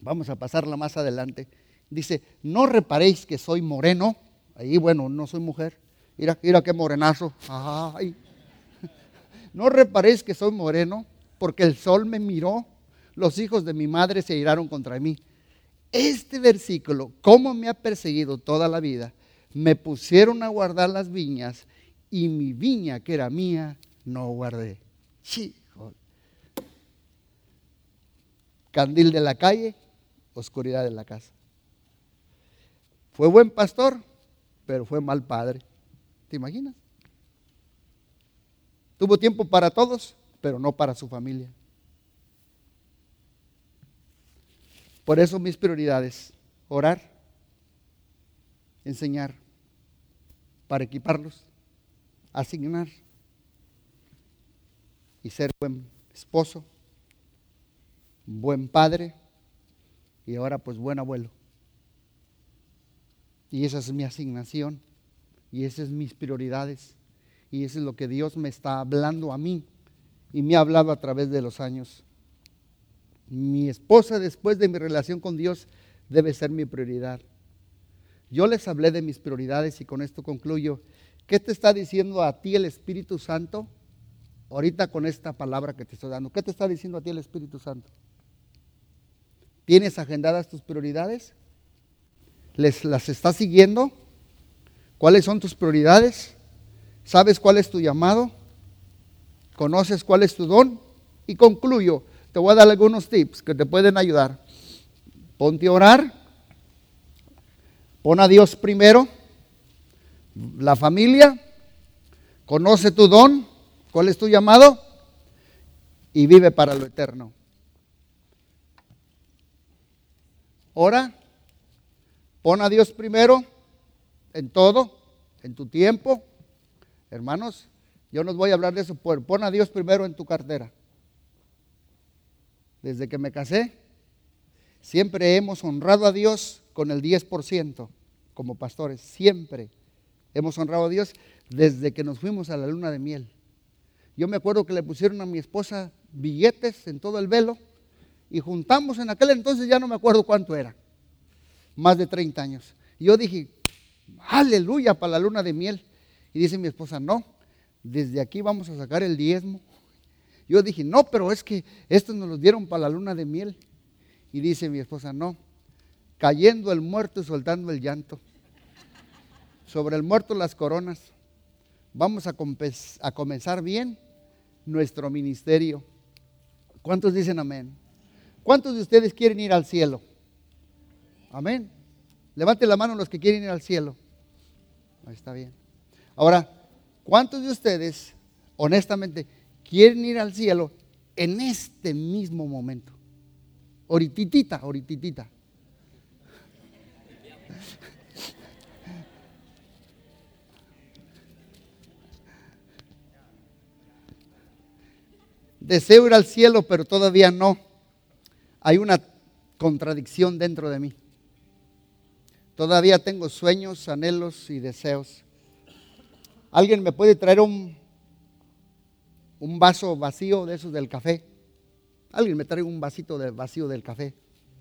Vamos a pasarla más adelante. Dice, no reparéis que soy moreno. Ahí, bueno, no soy mujer. Mira, mira qué morenazo. Ay, no reparéis que soy moreno, porque el sol me miró, los hijos de mi madre se iraron contra mí. Este versículo, como me ha perseguido toda la vida, me pusieron a guardar las viñas y mi viña que era mía no guardé. Chico. Candil de la calle, oscuridad de la casa. Fue buen pastor, pero fue mal padre. ¿Te imaginas? Tuvo tiempo para todos, pero no para su familia. Por eso mis prioridades, orar, enseñar, para equiparlos, asignar y ser buen esposo, buen padre y ahora pues buen abuelo. Y esa es mi asignación y esas son mis prioridades. Y eso es lo que Dios me está hablando a mí y me ha hablado a través de los años. Mi esposa después de mi relación con Dios debe ser mi prioridad. Yo les hablé de mis prioridades y con esto concluyo. ¿Qué te está diciendo a ti el Espíritu Santo ahorita con esta palabra que te estoy dando? ¿Qué te está diciendo a ti el Espíritu Santo? ¿Tienes agendadas tus prioridades? ¿Les, ¿Las estás siguiendo? ¿Cuáles son tus prioridades? ¿Sabes cuál es tu llamado? ¿Conoces cuál es tu don? Y concluyo, te voy a dar algunos tips que te pueden ayudar. Ponte a orar, pon a Dios primero, la familia, conoce tu don, cuál es tu llamado y vive para lo eterno. Ora, pon a Dios primero en todo, en tu tiempo, Hermanos, yo no voy a hablar de eso, pon a Dios primero en tu cartera. Desde que me casé, siempre hemos honrado a Dios con el 10% como pastores, siempre hemos honrado a Dios desde que nos fuimos a la luna de miel. Yo me acuerdo que le pusieron a mi esposa billetes en todo el velo y juntamos en aquel entonces, ya no me acuerdo cuánto era, más de 30 años. Y yo dije, aleluya para la luna de miel. Y dice mi esposa, no, desde aquí vamos a sacar el diezmo. Yo dije, no, pero es que estos nos los dieron para la luna de miel. Y dice mi esposa, no, cayendo el muerto y soltando el llanto. Sobre el muerto las coronas. Vamos a, a comenzar bien nuestro ministerio. ¿Cuántos dicen amén? ¿Cuántos de ustedes quieren ir al cielo? Amén. Levante la mano los que quieren ir al cielo. Ahí está bien. Ahora, ¿cuántos de ustedes, honestamente, quieren ir al cielo en este mismo momento? Orititita, orititita. Deseo ir al cielo, pero todavía no. Hay una contradicción dentro de mí. Todavía tengo sueños, anhelos y deseos. ¿Alguien me puede traer un, un vaso vacío de esos del café? Alguien me trae un vasito de vacío del café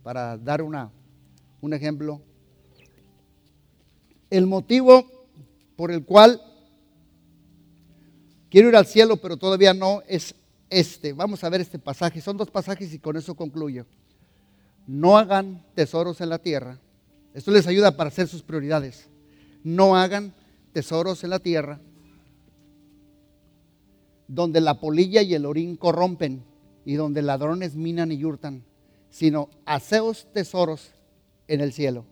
para dar una, un ejemplo. El motivo por el cual quiero ir al cielo, pero todavía no, es este. Vamos a ver este pasaje. Son dos pasajes y con eso concluyo. No hagan tesoros en la tierra. Esto les ayuda para hacer sus prioridades. No hagan tesoros en la tierra donde la polilla y el orín corrompen y donde ladrones minan y hurtan, sino haceos tesoros en el cielo,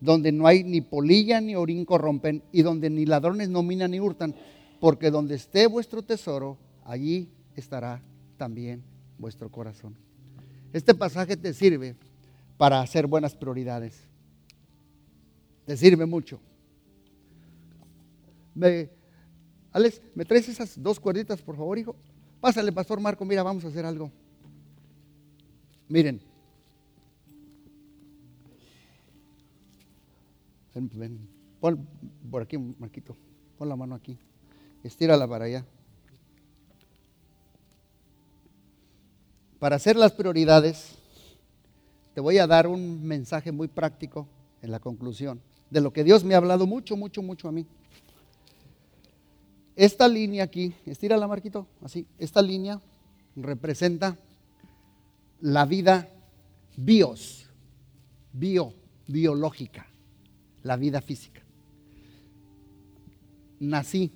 donde no hay ni polilla ni orín corrompen y donde ni ladrones no minan ni hurtan, porque donde esté vuestro tesoro, allí estará también vuestro corazón. Este pasaje te sirve para hacer buenas prioridades. Te sirve mucho. Me, Alex, ¿me traes esas dos cuerditas, por favor, hijo? Pásale, Pastor Marco, mira, vamos a hacer algo. Miren. Ven. Pon por aquí, Marquito. Pon la mano aquí. Estírala para allá. Para hacer las prioridades, te voy a dar un mensaje muy práctico en la conclusión de lo que Dios me ha hablado mucho, mucho, mucho a mí. Esta línea aquí, estira la marquito, así, esta línea representa la vida bios, bio, biológica, la vida física. Nací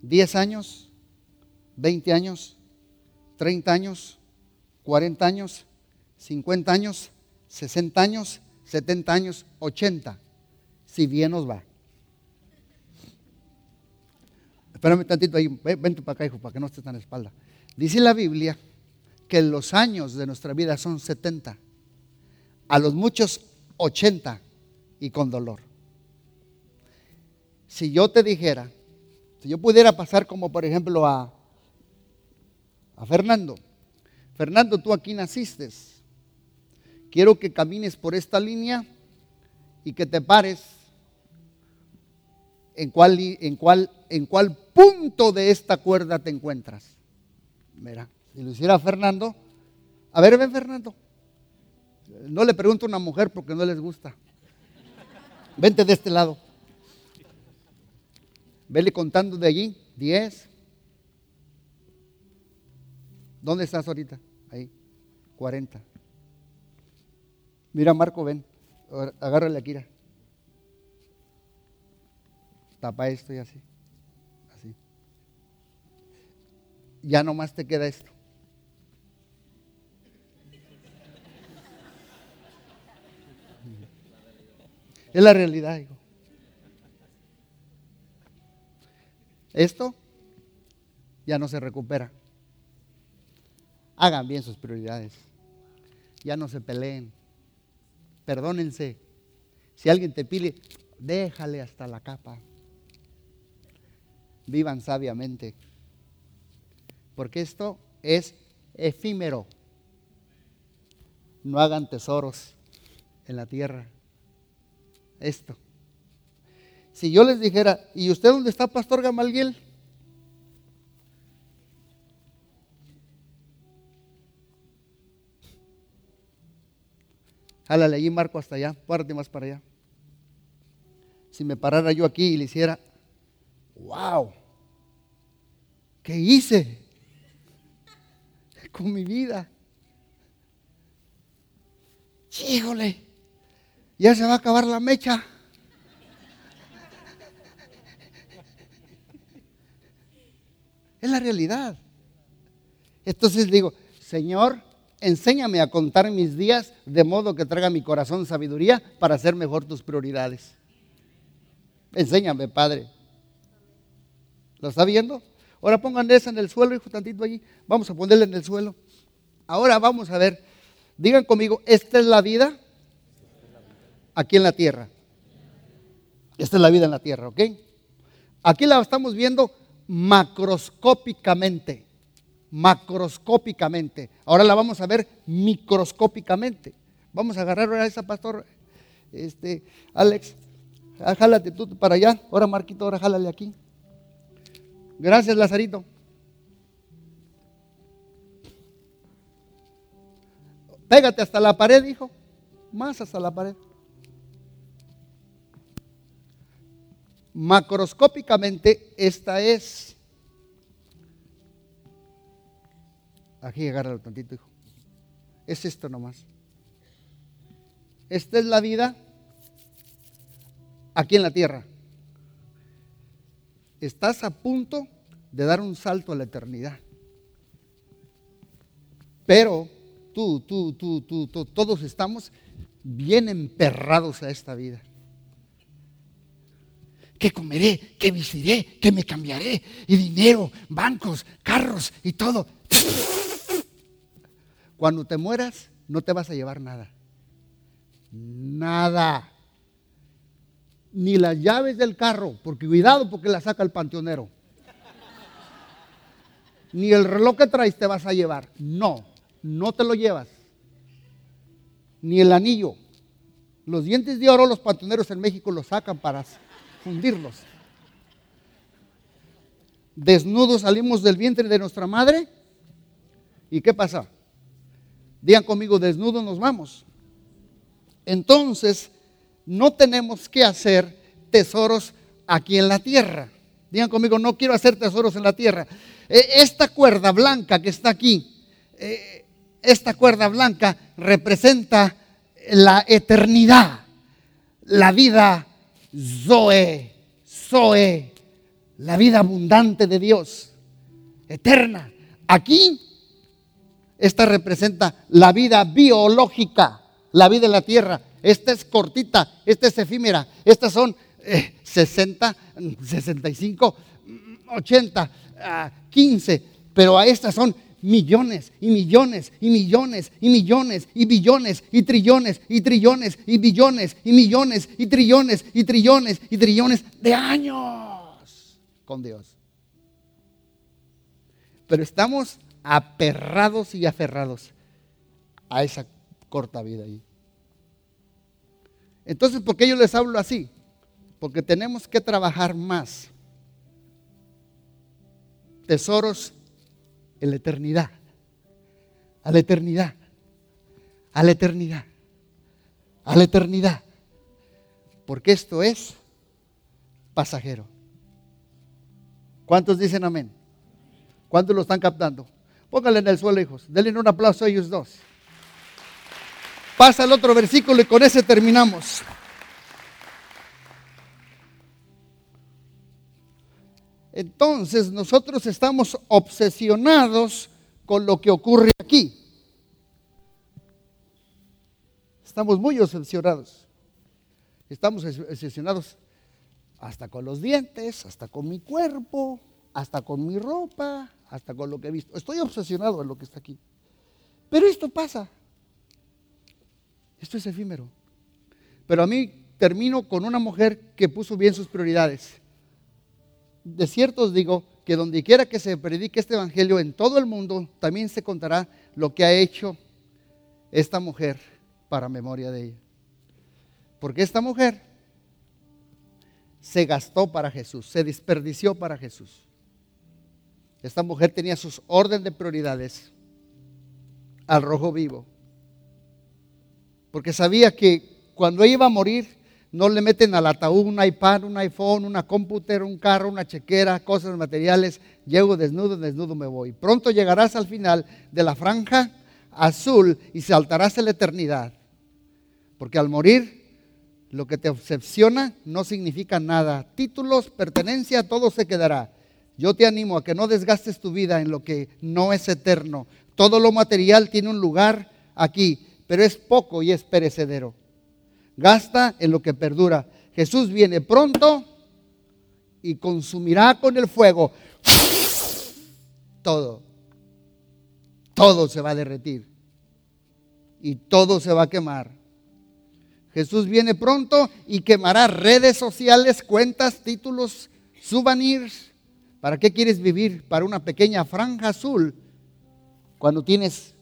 10 años, 20 años, 30 años, 40 años, 50 años, 60 años, 70 años, 80, si bien nos va. Espérame tantito ahí, vente para acá, hijo, para que no estés tan espalda. Dice la Biblia que los años de nuestra vida son 70, a los muchos 80 y con dolor. Si yo te dijera, si yo pudiera pasar como por ejemplo a a Fernando. Fernando, tú aquí naciste. Quiero que camines por esta línea y que te pares en cuál, en cuál, en cuál punto de esta cuerda te encuentras. Mira, si lo hiciera Fernando, a ver, ven Fernando. No le pregunto a una mujer porque no les gusta. Vente de este lado. Vele contando de allí, 10, ¿Dónde estás ahorita? Ahí, 40. Mira, Marco, ven, agárrale aquí. Tapa esto y así. Así. Ya nomás te queda esto. Es la realidad, hijo. Esto ya no se recupera. Hagan bien sus prioridades. Ya no se peleen. Perdónense. Si alguien te pide, déjale hasta la capa. Vivan sabiamente. Porque esto es efímero. No hagan tesoros en la tierra. Esto. Si yo les dijera, ¿y usted dónde está, Pastor Gamaliel? Jálale allí, Marco, hasta allá. Párate más para allá. Si me parara yo aquí y le hiciera, wow, ¿qué hice con mi vida? Híjole, ya se va a acabar la mecha. Es la realidad. Entonces digo, Señor, enséñame a contar mis días de modo que traiga mi corazón sabiduría para hacer mejor tus prioridades. Enséñame, Padre. ¿Lo está viendo? Ahora pongan esa en el suelo, hijo, tantito allí. Vamos a ponerla en el suelo. Ahora vamos a ver. Digan conmigo, esta es la vida aquí en la tierra. Esta es la vida en la tierra, ¿ok? Aquí la estamos viendo macroscópicamente, macroscópicamente. Ahora la vamos a ver microscópicamente. Vamos a agarrar a esa pastor, este, Alex, ah, jálate tú para allá. Ahora Marquito, ahora jálale aquí. Gracias, Lazarito. Pégate hasta la pared, hijo. Más hasta la pared. Macroscópicamente, esta es. Aquí agárralo tantito, hijo. Es esto nomás. Esta es la vida aquí en la tierra. Estás a punto de dar un salto a la eternidad. Pero tú, tú, tú, tú, tú todos estamos bien emperrados a esta vida que comeré, que vestiré, que me cambiaré, y dinero, bancos, carros y todo. Cuando te mueras, no te vas a llevar nada. Nada. Ni las llaves del carro, porque cuidado porque la saca el panteonero. Ni el reloj que traes te vas a llevar. No, no te lo llevas. Ni el anillo. Los dientes de oro los panteoneros en México los sacan para fundirlos. Desnudos salimos del vientre de nuestra madre. ¿Y qué pasa? Digan conmigo, desnudos nos vamos. Entonces, no tenemos que hacer tesoros aquí en la tierra. Digan conmigo, no quiero hacer tesoros en la tierra. E, esta cuerda blanca que está aquí, e, esta cuerda blanca representa la eternidad, la vida Zoe, Zoe, la vida abundante de Dios, eterna. Aquí, esta representa la vida biológica, la vida en la tierra. Esta es cortita, esta es efímera. Estas son 60, 65, 80, 15, pero a estas son millones y millones y millones y millones y billones y trillones y trillones y billones y millones y trillones y trillones y trillones de años con Dios. Pero estamos aperrados y aferrados a esa corta vida ahí. Entonces, ¿por qué yo les hablo así? Porque tenemos que trabajar más. Tesoros en la eternidad. A la eternidad. A la eternidad. A la eternidad. Porque esto es pasajero. ¿Cuántos dicen amén? ¿Cuántos lo están captando? Pónganle en el suelo, hijos. Denle un aplauso a ellos dos. Pasa el otro versículo y con ese terminamos. Entonces nosotros estamos obsesionados con lo que ocurre aquí. Estamos muy obsesionados. Estamos obsesionados hasta con los dientes, hasta con mi cuerpo, hasta con mi ropa, hasta con lo que he visto. Estoy obsesionado en lo que está aquí. Pero esto pasa. Esto es efímero. Pero a mí termino con una mujer que puso bien sus prioridades de cierto os digo que donde quiera que se predique este evangelio en todo el mundo, también se contará lo que ha hecho esta mujer para memoria de ella. Porque esta mujer se gastó para Jesús, se desperdició para Jesús. Esta mujer tenía sus orden de prioridades al rojo vivo. porque sabía que cuando ella iba a morir, no le meten al ataúd un iPad, un iPhone, una computadora, un carro, una chequera, cosas materiales. Llego desnudo, desnudo me voy. Pronto llegarás al final de la franja azul y saltarás a la eternidad. Porque al morir, lo que te obsesiona no significa nada. Títulos, pertenencia, todo se quedará. Yo te animo a que no desgastes tu vida en lo que no es eterno. Todo lo material tiene un lugar aquí, pero es poco y es perecedero. Gasta en lo que perdura. Jesús viene pronto y consumirá con el fuego todo. Todo se va a derretir y todo se va a quemar. Jesús viene pronto y quemará redes sociales, cuentas, títulos, souvenirs. ¿Para qué quieres vivir? Para una pequeña franja azul cuando tienes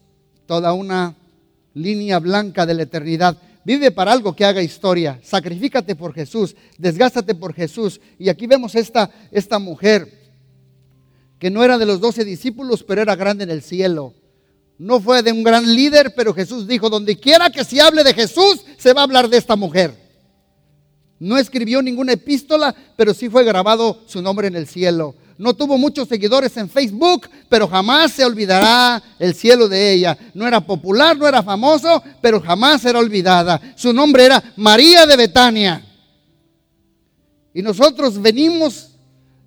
toda una línea blanca de la eternidad. Vive para algo que haga historia. Sacrifícate por Jesús. Desgástate por Jesús. Y aquí vemos esta, esta mujer que no era de los doce discípulos, pero era grande en el cielo. No fue de un gran líder, pero Jesús dijo, donde quiera que se hable de Jesús, se va a hablar de esta mujer. No escribió ninguna epístola, pero sí fue grabado su nombre en el cielo. No tuvo muchos seguidores en Facebook, pero jamás se olvidará el cielo de ella. No era popular, no era famoso, pero jamás era olvidada. Su nombre era María de Betania. Y nosotros venimos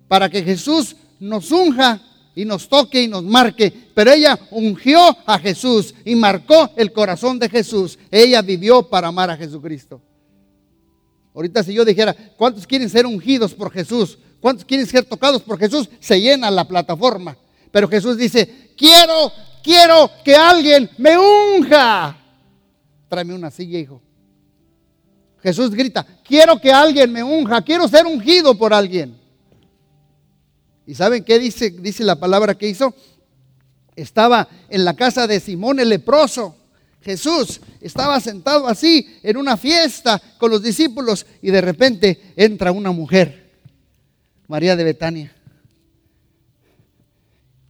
para que Jesús nos unja y nos toque y nos marque. Pero ella ungió a Jesús y marcó el corazón de Jesús. Ella vivió para amar a Jesucristo. Ahorita si yo dijera, ¿cuántos quieren ser ungidos por Jesús? ¿Cuántos quieren ser tocados por Jesús? Se llena la plataforma. Pero Jesús dice, quiero, quiero que alguien me unja. Tráeme una silla, hijo. Jesús grita, quiero que alguien me unja, quiero ser ungido por alguien. ¿Y saben qué dice, dice la palabra que hizo? Estaba en la casa de Simón el leproso. Jesús estaba sentado así en una fiesta con los discípulos y de repente entra una mujer, María de Betania.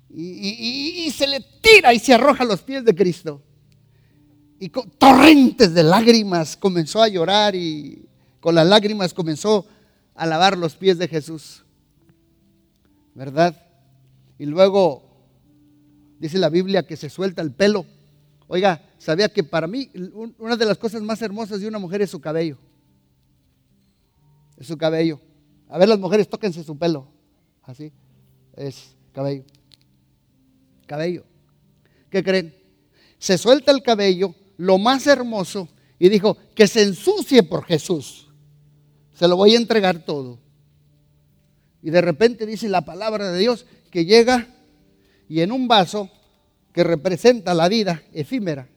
Y, se le tira y se arroja a los pies de Cristo. Y con torrentes de lágrimas comenzó a llorar y con las lágrimas comenzó a lavar los pies de Jesús. ¿verdad? Y luego dice la Biblia que se suelta el pelo. Oiga, sabía que para mí una de las cosas más hermosas de una mujer es su cabello. Es su cabello. A ver las mujeres, tóquense su pelo. Así. Es cabello. Cabello. ¿Qué creen? Se suelta el cabello, lo más hermoso, y dijo, que se ensucie por Jesús. Se lo voy a entregar todo. Y de repente dice la palabra de Dios que llega y en un vaso que representa la vida efímera,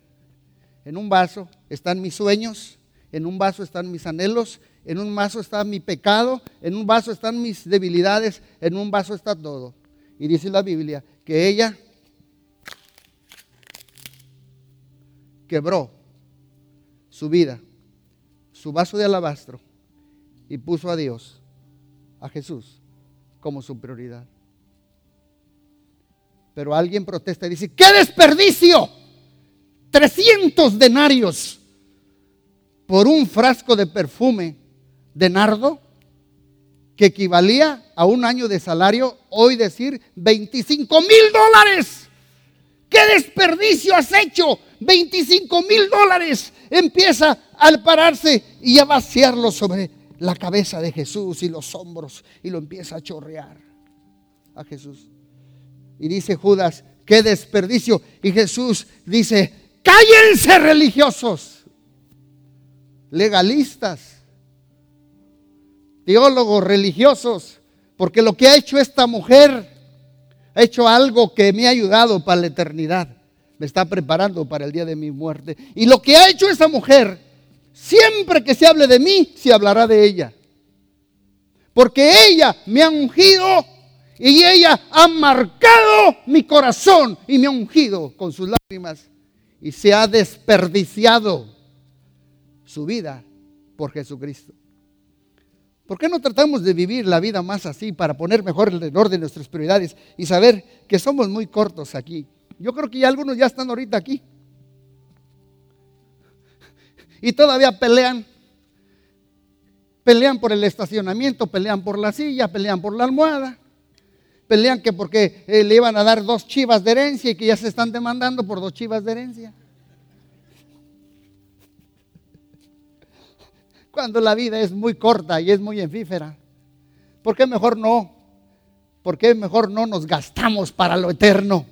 en un vaso están mis sueños, en un vaso están mis anhelos, en un vaso está mi pecado, en un vaso están mis debilidades, en un vaso está todo. Y dice la Biblia que ella quebró su vida, su vaso de alabastro, y puso a Dios, a Jesús, como su prioridad. Pero alguien protesta y dice, ¡qué desperdicio! 300 denarios por un frasco de perfume de nardo que equivalía a un año de salario, hoy decir 25 mil dólares. ¿Qué desperdicio has hecho? 25 mil dólares. Empieza al pararse y a vaciarlo sobre la cabeza de Jesús y los hombros y lo empieza a chorrear a Jesús. Y dice Judas, qué desperdicio. Y Jesús dice, cállense religiosos, legalistas, teólogos religiosos, porque lo que ha hecho esta mujer ha hecho algo que me ha ayudado para la eternidad. Me está preparando para el día de mi muerte. Y lo que ha hecho esa mujer Siempre que se hable de mí, se hablará de ella. Porque ella me ha ungido y ella ha marcado mi corazón y me ha ungido con sus lágrimas y se ha desperdiciado su vida por Jesucristo. ¿Por qué no tratamos de vivir la vida más así para poner mejor el orden de nuestras prioridades y saber que somos muy cortos aquí? Yo creo que algunos ya están ahorita aquí. Y todavía pelean. Pelean por el estacionamiento, pelean por la silla, pelean por la almohada. Pelean que porque eh, le iban a dar dos chivas de herencia y que ya se están demandando por dos chivas de herencia. Cuando la vida es muy corta y es muy enfífera. ¿Por qué mejor no? ¿Por qué mejor no nos gastamos para lo eterno?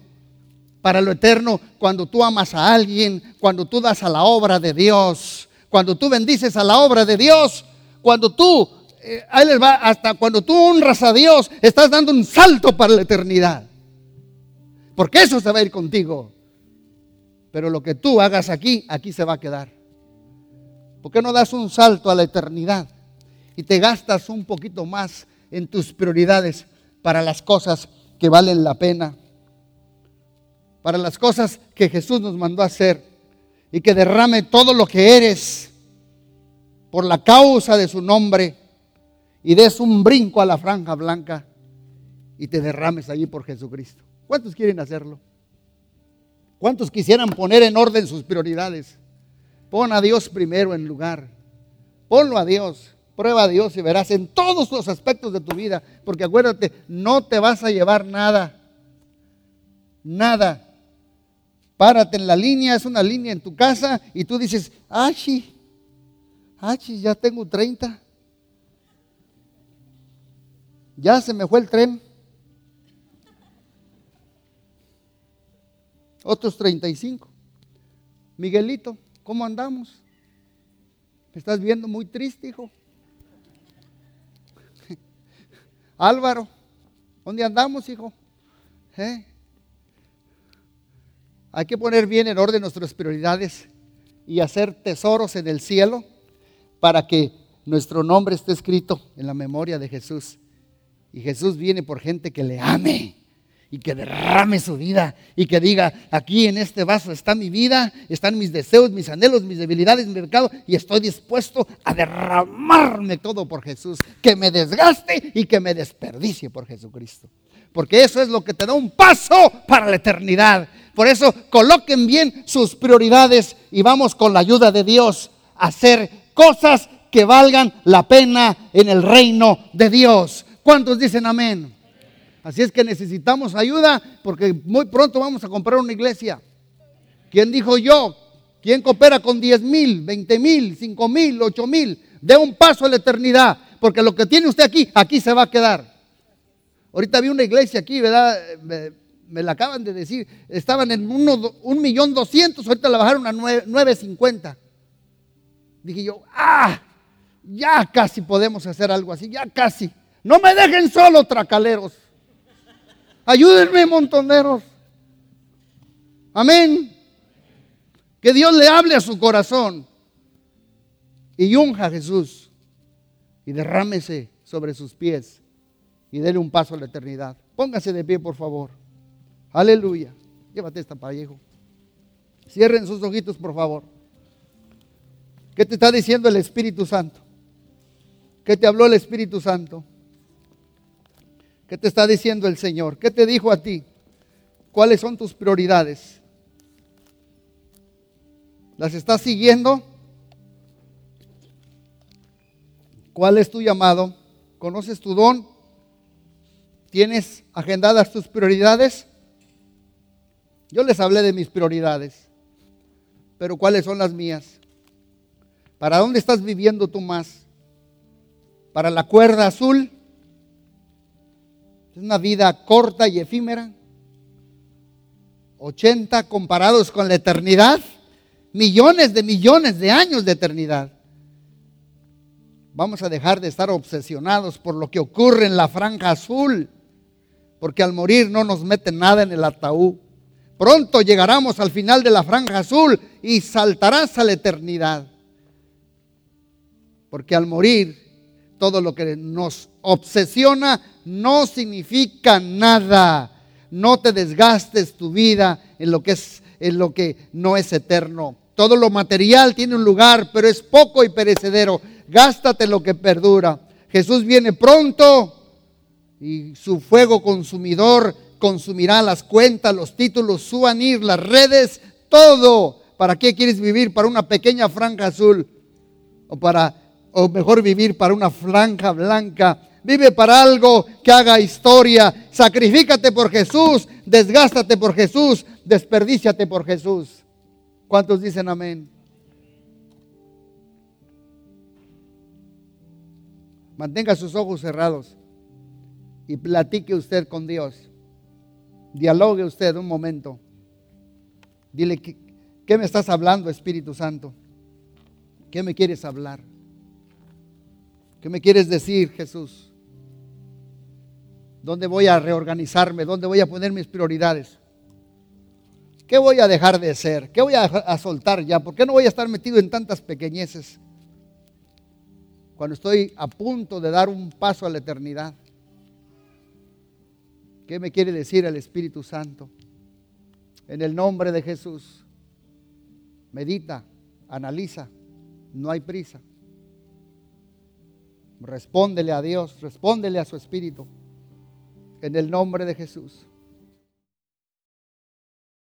Para lo eterno, cuando tú amas a alguien, cuando tú das a la obra de Dios, cuando tú bendices a la obra de Dios, cuando tú, eh, ahí les va, hasta cuando tú honras a Dios, estás dando un salto para la eternidad. Porque eso se va a ir contigo. Pero lo que tú hagas aquí, aquí se va a quedar. ¿Por qué no das un salto a la eternidad y te gastas un poquito más en tus prioridades para las cosas que valen la pena? Para las cosas que Jesús nos mandó a hacer y que derrame todo lo que eres por la causa de su nombre y des un brinco a la franja blanca y te derrames allí por Jesucristo. ¿Cuántos quieren hacerlo? ¿Cuántos quisieran poner en orden sus prioridades? Pon a Dios primero en lugar. Ponlo a Dios. Prueba a Dios y verás en todos los aspectos de tu vida. Porque acuérdate, no te vas a llevar nada. Nada. Párate en la línea, es una línea en tu casa y tú dices, achi, achi, ya tengo 30. Ya se me fue el tren. Otros 35. Miguelito, ¿Cómo andamos? Me estás viendo muy triste, hijo. Álvaro, ¿dónde andamos, hijo? ¿Eh? Hay que poner bien en orden nuestras prioridades y hacer tesoros en el cielo para que nuestro nombre esté escrito en la memoria de Jesús. Y Jesús viene por gente que le ame y que derrame su vida y que diga, aquí en este vaso está mi vida, están mis deseos, mis anhelos, mis debilidades, mi mercado y estoy dispuesto a derramarme todo por Jesús, que me desgaste y que me desperdicie por Jesucristo. Porque eso es lo que te da un paso para la eternidad. Por eso coloquen bien sus prioridades y vamos con la ayuda de Dios a hacer cosas que valgan la pena en el reino de Dios. ¿Cuántos dicen amén? Así es que necesitamos ayuda porque muy pronto vamos a comprar una iglesia. ¿Quién dijo yo? ¿Quién coopera con 10 mil, 20 mil, 5 mil, 8 mil? De un paso a la eternidad, porque lo que tiene usted aquí, aquí se va a quedar. Ahorita vi una iglesia aquí, ¿verdad? Me, la acaban de decir, estaban en un millón doscientos, ahorita la bajaron a 950. Dije yo, ah, ya casi podemos hacer algo así, ya casi. No me dejen solo, tracaleros. Ayúdenme, montoneros. Amén. Que Dios le hable a su corazón y unja a Jesús y derrámese sobre sus pies y déle un paso a la eternidad. Póngase de pie, por favor. Aleluya. Llévate esta pallejo. Cierren sus ojitos, por favor. ¿Qué te está diciendo el Espíritu Santo? ¿Qué te habló el Espíritu Santo? ¿Qué te está diciendo el Señor? ¿Qué te dijo a ti? ¿Cuáles son tus prioridades? ¿Las estás siguiendo? ¿Cuál es tu llamado? ¿Conoces tu don? ¿Tienes agendadas tus prioridades? Yo les hablé de mis prioridades, pero ¿cuáles son las mías? ¿Para dónde estás viviendo tú más? ¿Para la cuerda azul? Es una vida corta y efímera. 80 comparados con la eternidad. Millones de millones de años de eternidad. Vamos a dejar de estar obsesionados por lo que ocurre en la franja azul. Porque al morir no nos meten nada en el ataúd. Pronto llegaremos al final de la franja azul y saltarás a la eternidad. Porque al morir todo lo que nos obsesiona no significa nada. No te desgastes tu vida en lo que es en lo que no es eterno. Todo lo material tiene un lugar, pero es poco y perecedero. Gástate lo que perdura. Jesús viene pronto y su fuego consumidor consumirá las cuentas, los títulos, su anir, las redes, todo ¿Para qué quieres vivir? ¿Para una pequeña franja azul? ¿O para o mejor vivir para una franja blanca? Vive para algo que haga historia. Sacrifícate por Jesús, desgástate por Jesús, desperdíciate por Jesús. ¿Cuántos dicen amén? Mantenga sus ojos cerrados y platique usted con Dios. Dialogue usted un momento. Dile, ¿qué, me estás hablando, Espíritu Santo? ¿Qué me quieres hablar? ¿Qué me quieres decir, Jesús? ¿Dónde voy a reorganizarme? ¿Dónde voy a poner mis prioridades? ¿Qué voy a dejar de ser? ¿Qué voy a, a soltar ya? ¿Por qué no voy a estar metido en tantas pequeñeces? Cuando estoy a punto de dar un paso a la eternidad. ¿Qué me quiere decir el Espíritu Santo? En el nombre de Jesús, medita, analiza, no hay prisa. Respóndele a Dios, respóndele a su Espíritu. En el nombre de Jesús.